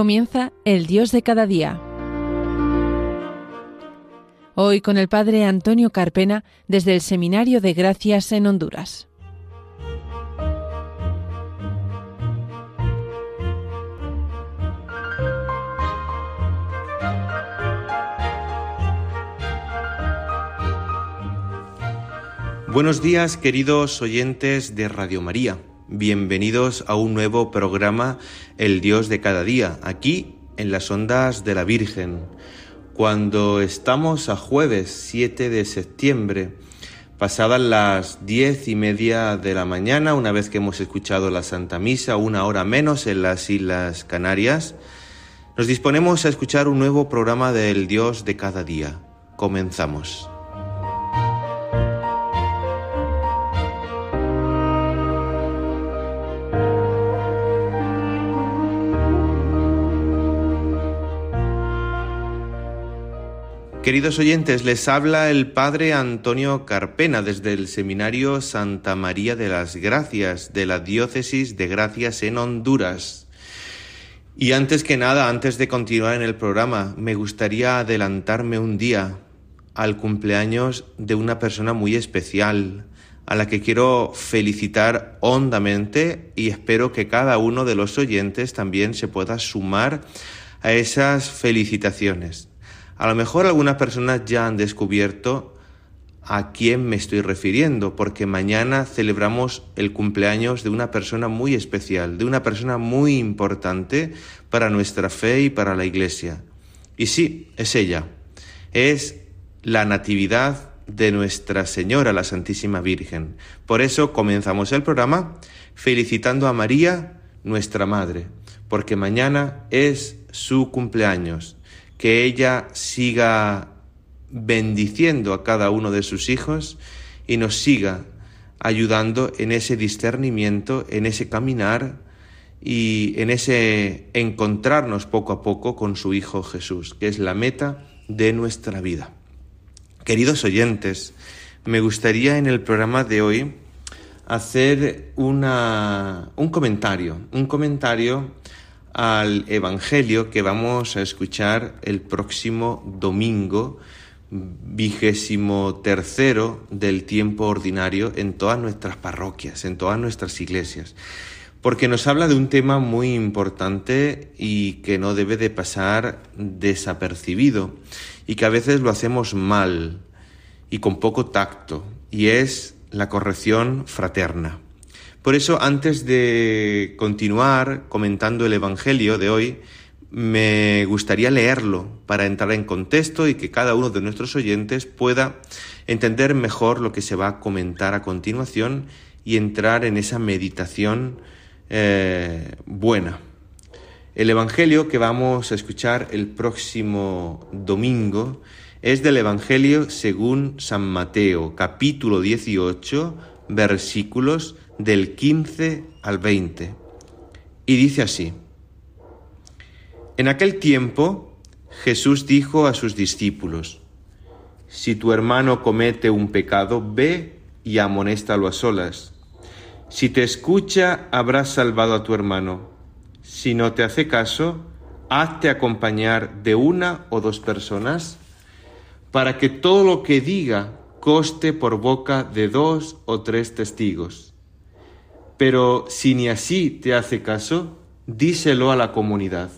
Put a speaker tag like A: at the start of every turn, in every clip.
A: Comienza el Dios de cada día. Hoy con el Padre Antonio Carpena desde el Seminario de Gracias en Honduras.
B: Buenos días queridos oyentes de Radio María. Bienvenidos a un nuevo programa El Dios de cada día, aquí en las ondas de la Virgen. Cuando estamos a jueves 7 de septiembre, pasadas las diez y media de la mañana, una vez que hemos escuchado la Santa Misa, una hora menos en las Islas Canarias, nos disponemos a escuchar un nuevo programa del Dios de cada día. Comenzamos. Queridos oyentes, les habla el Padre Antonio Carpena desde el Seminario Santa María de las Gracias de la Diócesis de Gracias en Honduras. Y antes que nada, antes de continuar en el programa, me gustaría adelantarme un día al cumpleaños de una persona muy especial, a la que quiero felicitar hondamente y espero que cada uno de los oyentes también se pueda sumar a esas felicitaciones. A lo mejor algunas personas ya han descubierto a quién me estoy refiriendo, porque mañana celebramos el cumpleaños de una persona muy especial, de una persona muy importante para nuestra fe y para la Iglesia. Y sí, es ella. Es la Natividad de Nuestra Señora, la Santísima Virgen. Por eso comenzamos el programa felicitando a María, nuestra Madre, porque mañana es su cumpleaños que ella siga bendiciendo a cada uno de sus hijos y nos siga ayudando en ese discernimiento, en ese caminar y en ese encontrarnos poco a poco con su Hijo Jesús, que es la meta de nuestra vida. Queridos oyentes, me gustaría en el programa de hoy hacer una, un comentario, un comentario al Evangelio que vamos a escuchar el próximo domingo, vigésimo tercero del tiempo ordinario en todas nuestras parroquias, en todas nuestras iglesias, porque nos habla de un tema muy importante y que no debe de pasar desapercibido y que a veces lo hacemos mal y con poco tacto, y es la corrección fraterna. Por eso, antes de continuar comentando el Evangelio de hoy, me gustaría leerlo para entrar en contexto y que cada uno de nuestros oyentes pueda entender mejor lo que se va a comentar a continuación y entrar en esa meditación eh, buena. El Evangelio que vamos a escuchar el próximo domingo es del Evangelio según San Mateo, capítulo 18, versículos del 15 al 20. Y dice así, En aquel tiempo Jesús dijo a sus discípulos, Si tu hermano comete un pecado, ve y amonéstalo a solas. Si te escucha, habrás salvado a tu hermano. Si no te hace caso, hazte acompañar de una o dos personas para que todo lo que diga coste por boca de dos o tres testigos. Pero si ni así te hace caso, díselo a la comunidad.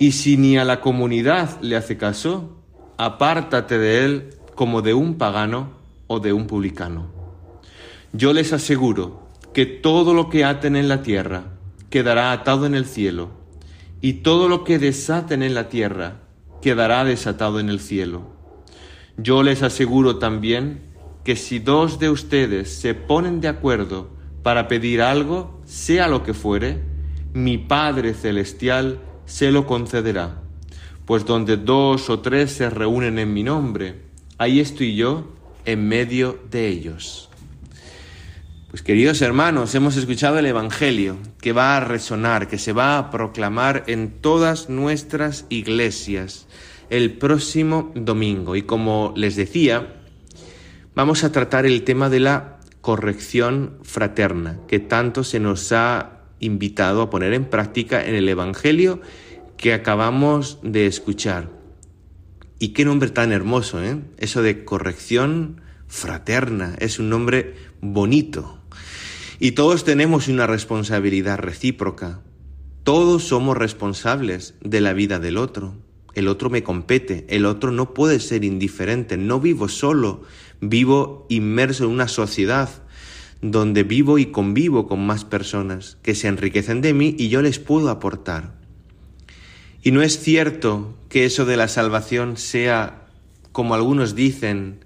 B: Y si ni a la comunidad le hace caso, apártate de él como de un pagano o de un publicano. Yo les aseguro que todo lo que aten en la tierra quedará atado en el cielo, y todo lo que desaten en la tierra quedará desatado en el cielo. Yo les aseguro también que si dos de ustedes se ponen de acuerdo para pedir algo, sea lo que fuere, mi Padre Celestial se lo concederá. Pues donde dos o tres se reúnen en mi nombre, ahí estoy yo en medio de ellos. Pues queridos hermanos, hemos escuchado el Evangelio que va a resonar, que se va a proclamar en todas nuestras iglesias el próximo domingo. Y como les decía, vamos a tratar el tema de la corrección fraterna que tanto se nos ha invitado a poner en práctica en el Evangelio que acabamos de escuchar. Y qué nombre tan hermoso, ¿eh? Eso de corrección fraterna, es un nombre bonito. Y todos tenemos una responsabilidad recíproca. Todos somos responsables de la vida del otro. El otro me compete, el otro no puede ser indiferente. No vivo solo, vivo inmerso en una sociedad donde vivo y convivo con más personas que se enriquecen de mí y yo les puedo aportar. Y no es cierto que eso de la salvación sea, como algunos dicen,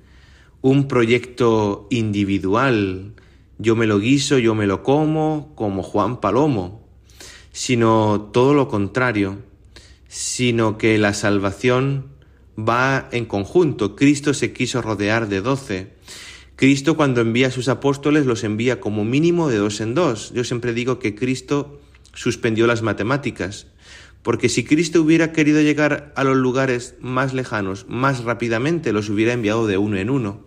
B: un proyecto individual, yo me lo guiso, yo me lo como, como Juan Palomo, sino todo lo contrario, sino que la salvación va en conjunto. Cristo se quiso rodear de doce. Cristo cuando envía a sus apóstoles los envía como mínimo de dos en dos. Yo siempre digo que Cristo suspendió las matemáticas, porque si Cristo hubiera querido llegar a los lugares más lejanos más rápidamente, los hubiera enviado de uno en uno.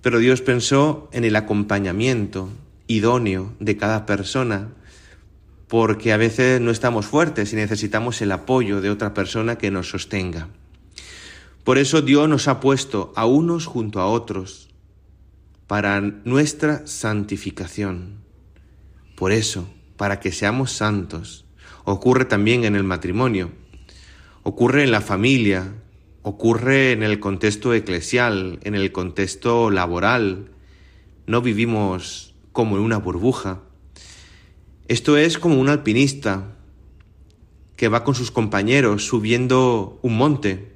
B: Pero Dios pensó en el acompañamiento idóneo de cada persona, porque a veces no estamos fuertes y necesitamos el apoyo de otra persona que nos sostenga. Por eso Dios nos ha puesto a unos junto a otros para nuestra santificación. Por eso, para que seamos santos, ocurre también en el matrimonio, ocurre en la familia, ocurre en el contexto eclesial, en el contexto laboral. No vivimos como en una burbuja. Esto es como un alpinista que va con sus compañeros subiendo un monte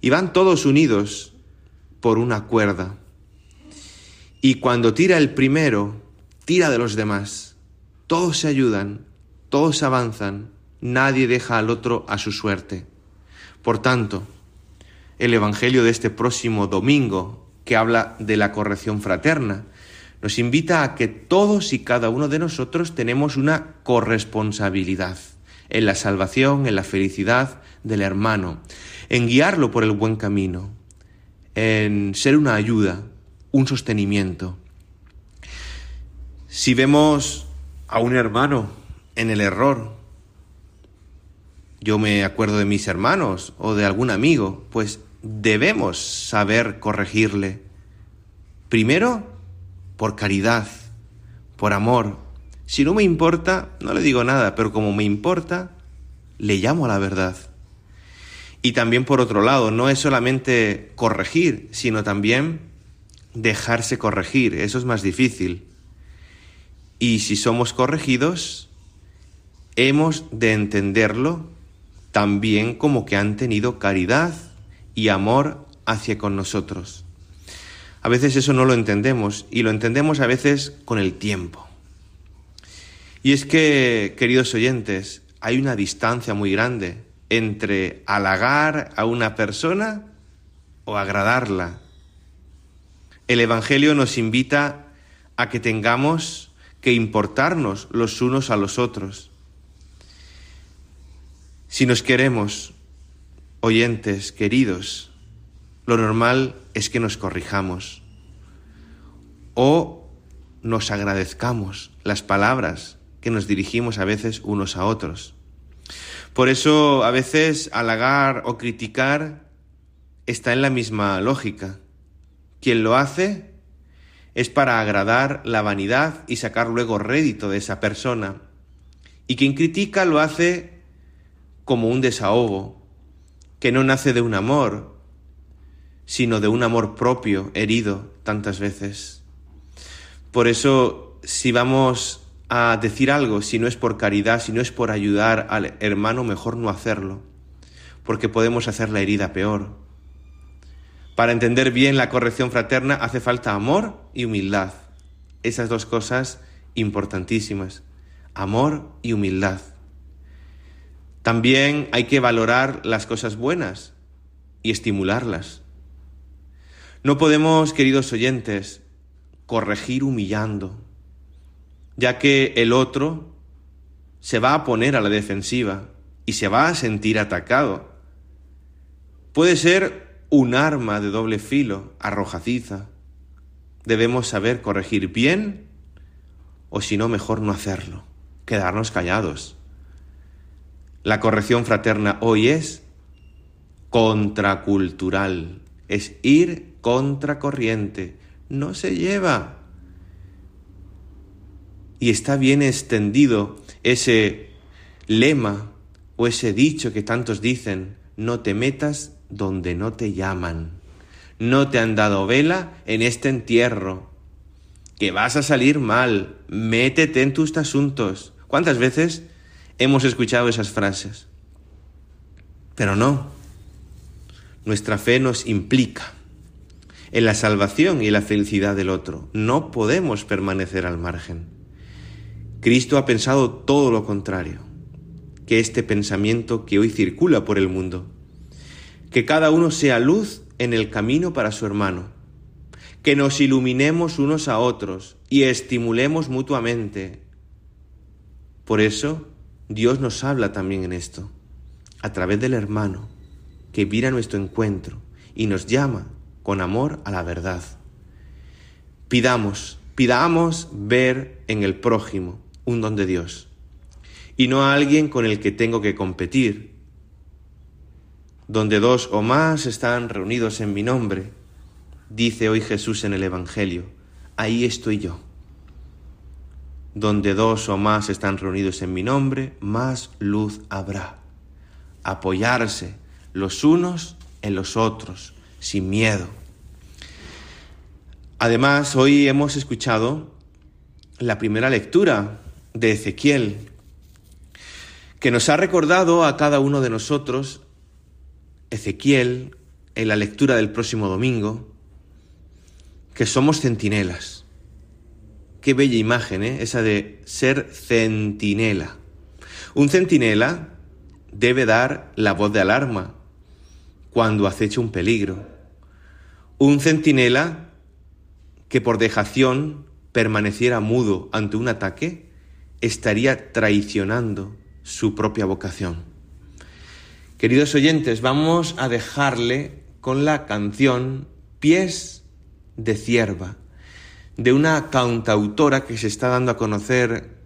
B: y van todos unidos por una cuerda. Y cuando tira el primero, tira de los demás. Todos se ayudan, todos avanzan, nadie deja al otro a su suerte. Por tanto, el Evangelio de este próximo domingo, que habla de la corrección fraterna, nos invita a que todos y cada uno de nosotros tenemos una corresponsabilidad en la salvación, en la felicidad del hermano, en guiarlo por el buen camino, en ser una ayuda, un sostenimiento. Si vemos a un hermano en el error, yo me acuerdo de mis hermanos o de algún amigo, pues debemos saber corregirle. Primero, por caridad, por amor. Si no me importa, no le digo nada, pero como me importa, le llamo a la verdad. Y también por otro lado, no es solamente corregir, sino también dejarse corregir. Eso es más difícil. Y si somos corregidos, hemos de entenderlo también como que han tenido caridad y amor hacia con nosotros. A veces eso no lo entendemos y lo entendemos a veces con el tiempo. Y es que, queridos oyentes, hay una distancia muy grande entre halagar a una persona o agradarla. El Evangelio nos invita a que tengamos que importarnos los unos a los otros. Si nos queremos, oyentes queridos, lo normal es que nos corrijamos o nos agradezcamos las palabras que nos dirigimos a veces unos a otros. Por eso a veces halagar o criticar está en la misma lógica. Quien lo hace es para agradar la vanidad y sacar luego rédito de esa persona. Y quien critica lo hace como un desahogo, que no nace de un amor, sino de un amor propio herido tantas veces. Por eso, si vamos a decir algo, si no es por caridad, si no es por ayudar al hermano, mejor no hacerlo, porque podemos hacer la herida peor. Para entender bien la corrección fraterna hace falta amor y humildad. Esas dos cosas importantísimas. Amor y humildad. También hay que valorar las cosas buenas y estimularlas. No podemos, queridos oyentes, corregir humillando, ya que el otro se va a poner a la defensiva y se va a sentir atacado. Puede ser un arma de doble filo, arrojaciza. Debemos saber corregir bien o si no, mejor no hacerlo. quedarnos callados. La corrección fraterna hoy es contracultural, es ir contracorriente, no se lleva. Y está bien extendido ese lema o ese dicho que tantos dicen, no te metas donde no te llaman. No te han dado vela en este entierro. Que vas a salir mal. Métete en tus asuntos. ¿Cuántas veces hemos escuchado esas frases? Pero no. Nuestra fe nos implica en la salvación y la felicidad del otro. No podemos permanecer al margen. Cristo ha pensado todo lo contrario que este pensamiento que hoy circula por el mundo. Que cada uno sea luz en el camino para su hermano. Que nos iluminemos unos a otros y estimulemos mutuamente. Por eso Dios nos habla también en esto, a través del hermano, que viene nuestro encuentro y nos llama con amor a la verdad. Pidamos, pidamos ver en el prójimo un don de Dios y no a alguien con el que tengo que competir. Donde dos o más están reunidos en mi nombre, dice hoy Jesús en el Evangelio, ahí estoy yo. Donde dos o más están reunidos en mi nombre, más luz habrá. Apoyarse los unos en los otros, sin miedo. Además, hoy hemos escuchado la primera lectura de Ezequiel, que nos ha recordado a cada uno de nosotros, Ezequiel, en la lectura del próximo domingo, que somos centinelas. Qué bella imagen, ¿eh? esa de ser centinela. Un centinela debe dar la voz de alarma cuando acecha un peligro. Un centinela que por dejación permaneciera mudo ante un ataque estaría traicionando su propia vocación. Queridos oyentes, vamos a dejarle con la canción Pies de Cierva, de una cantautora que se está dando a conocer,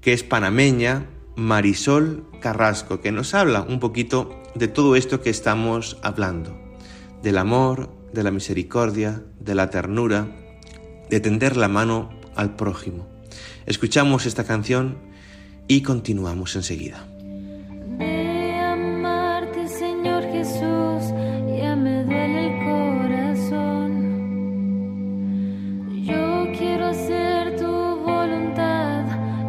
B: que es panameña, Marisol Carrasco, que nos habla un poquito de todo esto que estamos hablando, del amor, de la misericordia, de la ternura, de tender la mano al prójimo. Escuchamos esta canción y continuamos enseguida. De amarte,
C: Señor Jesús, ya me duele el corazón. Yo quiero hacer tu voluntad,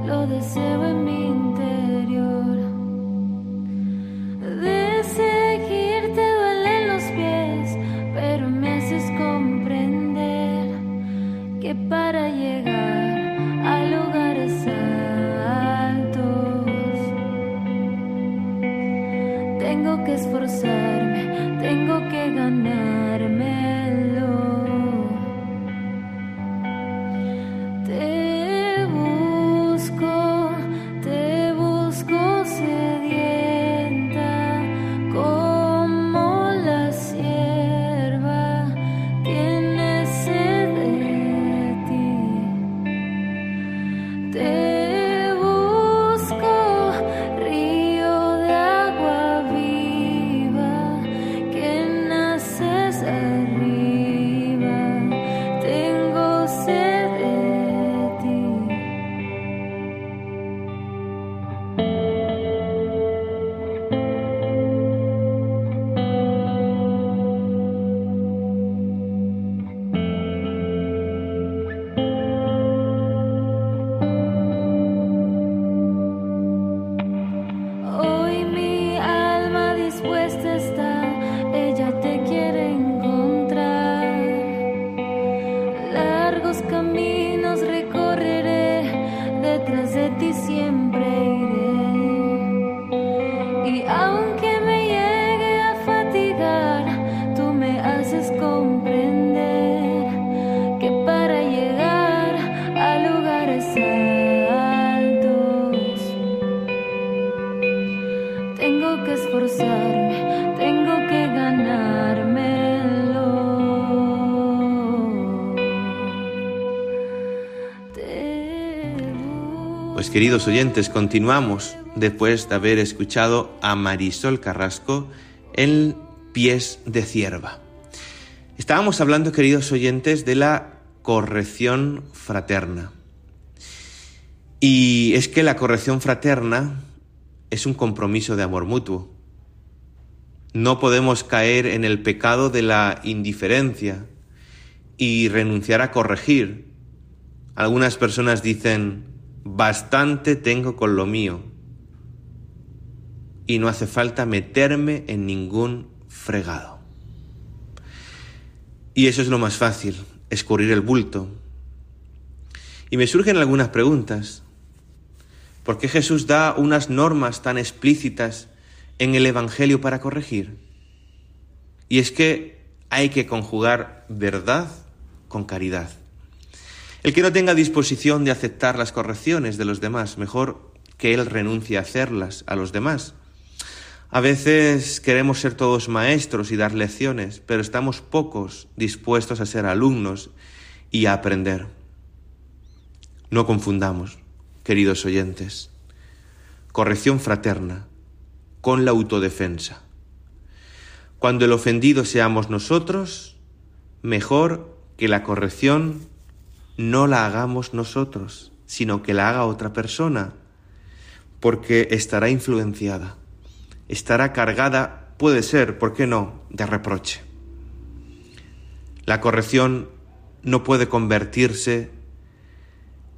C: lo deseo en mi interior. De seguirte duelen los pies, pero me haces comprender que para mí. say
B: oyentes, continuamos después de haber escuchado a Marisol Carrasco en Pies de Cierva. Estábamos hablando, queridos oyentes, de la corrección fraterna. Y es que la corrección fraterna es un compromiso de amor mutuo. No podemos caer en el pecado de la indiferencia y renunciar a corregir. Algunas personas dicen, bastante tengo con lo mío y no hace falta meterme en ningún fregado. Y eso es lo más fácil, escurrir el bulto. Y me surgen algunas preguntas. ¿Por qué Jesús da unas normas tan explícitas en el Evangelio para corregir? Y es que hay que conjugar verdad con caridad. El que no tenga disposición de aceptar las correcciones de los demás, mejor que él renuncie a hacerlas a los demás. A veces queremos ser todos maestros y dar lecciones, pero estamos pocos dispuestos a ser alumnos y a aprender. No confundamos queridos oyentes, corrección fraterna con la autodefensa. Cuando el ofendido seamos nosotros, mejor que la corrección no la hagamos nosotros, sino que la haga otra persona, porque estará influenciada, estará cargada, puede ser, ¿por qué no?, de reproche. La corrección no puede convertirse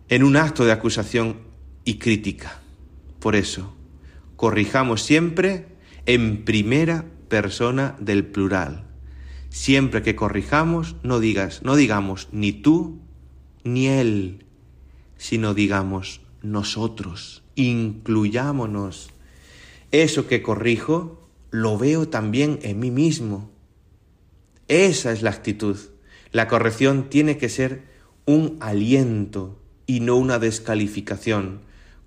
B: en un acto de acusación y crítica. Por eso, corrijamos siempre en primera persona del plural. Siempre que corrijamos, no digas, no digamos ni tú ni él, sino digamos nosotros, incluyámonos. Eso que corrijo lo veo también en mí mismo. Esa es la actitud. La corrección tiene que ser un aliento, y no una descalificación,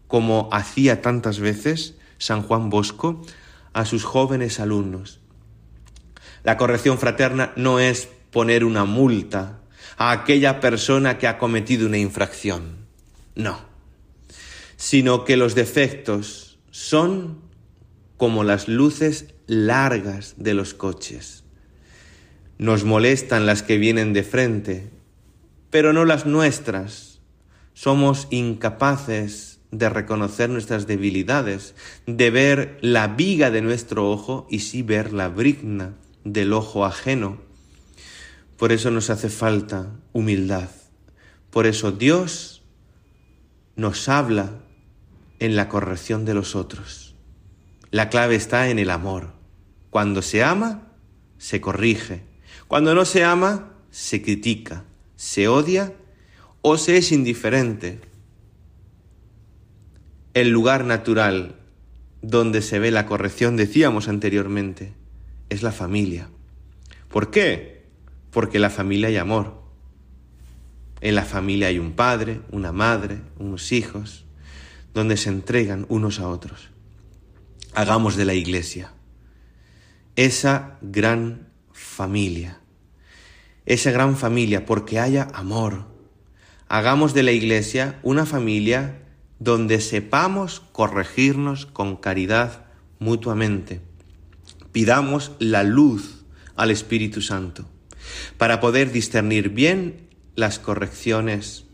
B: como hacía tantas veces San Juan Bosco a sus jóvenes alumnos. La corrección fraterna no es poner una multa a aquella persona que ha cometido una infracción, no, sino que los defectos son como las luces largas de los coches. Nos molestan las que vienen de frente, pero no las nuestras somos incapaces de reconocer nuestras debilidades, de ver la viga de nuestro ojo y sí ver la brigna del ojo ajeno. Por eso nos hace falta humildad. Por eso Dios nos habla en la corrección de los otros. La clave está en el amor. Cuando se ama, se corrige. Cuando no se ama, se critica, se odia o se es indiferente. El lugar natural donde se ve la corrección, decíamos anteriormente, es la familia. ¿Por qué? Porque en la familia hay amor. En la familia hay un padre, una madre, unos hijos, donde se entregan unos a otros. Hagamos de la iglesia esa gran familia, esa gran familia, porque haya amor, hagamos de la Iglesia una familia donde sepamos corregirnos con caridad mutuamente. Pidamos la luz al Espíritu Santo para poder discernir bien las correcciones.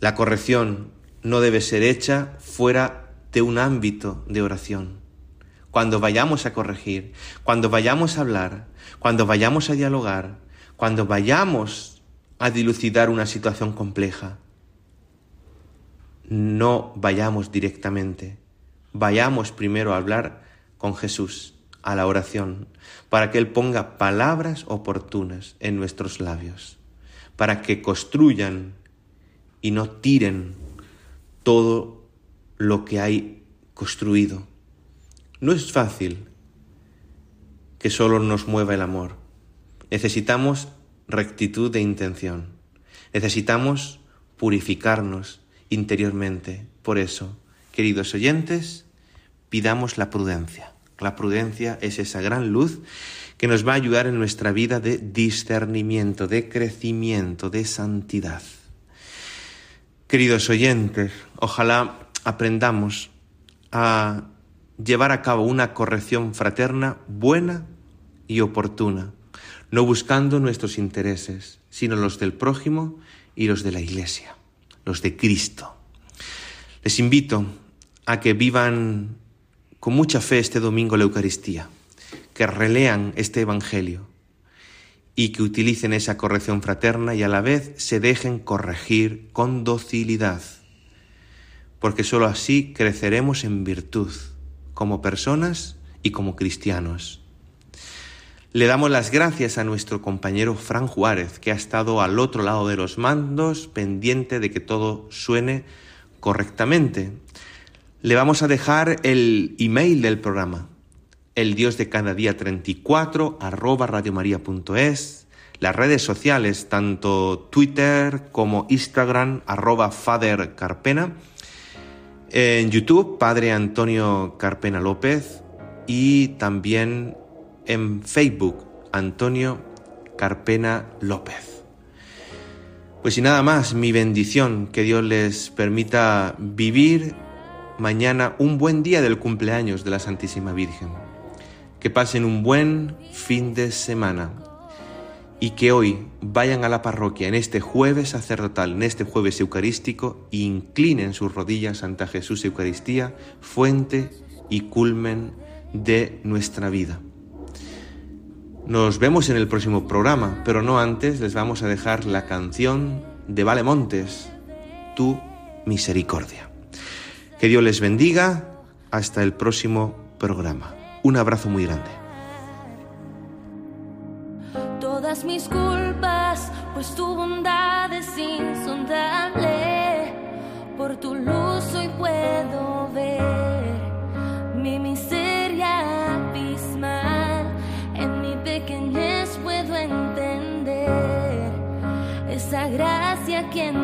B: La corrección no debe ser hecha fuera de un ámbito de oración. Cuando vayamos a corregir, cuando vayamos a hablar, cuando vayamos a dialogar, cuando vayamos a dilucidar una situación compleja. No vayamos directamente, vayamos primero a hablar con Jesús, a la oración, para que Él ponga palabras oportunas en nuestros labios, para que construyan y no tiren todo lo que hay construido. No es fácil que solo nos mueva el amor. Necesitamos rectitud de intención. Necesitamos purificarnos interiormente. Por eso, queridos oyentes, pidamos la prudencia. La prudencia es esa gran luz que nos va a ayudar en nuestra vida de discernimiento, de crecimiento, de santidad. Queridos oyentes, Ojalá aprendamos a llevar a cabo una corrección fraterna buena y oportuna, no buscando nuestros intereses, sino los del prójimo y los de la Iglesia, los de Cristo. Les invito a que vivan con mucha fe este domingo la Eucaristía, que relean este Evangelio y que utilicen esa corrección fraterna y a la vez se dejen corregir con docilidad, porque sólo así creceremos en virtud como personas y como cristianos. Le damos las gracias a nuestro compañero Fran Juárez, que ha estado al otro lado de los mandos, pendiente de que todo suene correctamente. Le vamos a dejar el email del programa, el Dios de cada día 34, arroba radiomaria.es, las redes sociales, tanto Twitter como Instagram, arroba Father Carpena, en YouTube, Padre Antonio Carpena López, y también en Facebook, Antonio Carpena López. Pues y nada más, mi bendición, que Dios les permita vivir mañana un buen día del cumpleaños de la Santísima Virgen. Que pasen un buen fin de semana y que hoy vayan a la parroquia en este jueves sacerdotal, en este jueves eucarístico, e inclinen sus rodillas ante Jesús Eucaristía, fuente y culmen de nuestra vida. Nos vemos en el próximo programa, pero no antes les vamos a dejar la canción de Vale Montes, Tu Misericordia. Que Dios les bendiga. Hasta el próximo programa. Un abrazo muy grande.
C: Todas mis culpas, pues tu bondad es insondable. Por tu luz hoy puedo ver mi miseria abismal. En mi pequeñez puedo entender esa gracia que me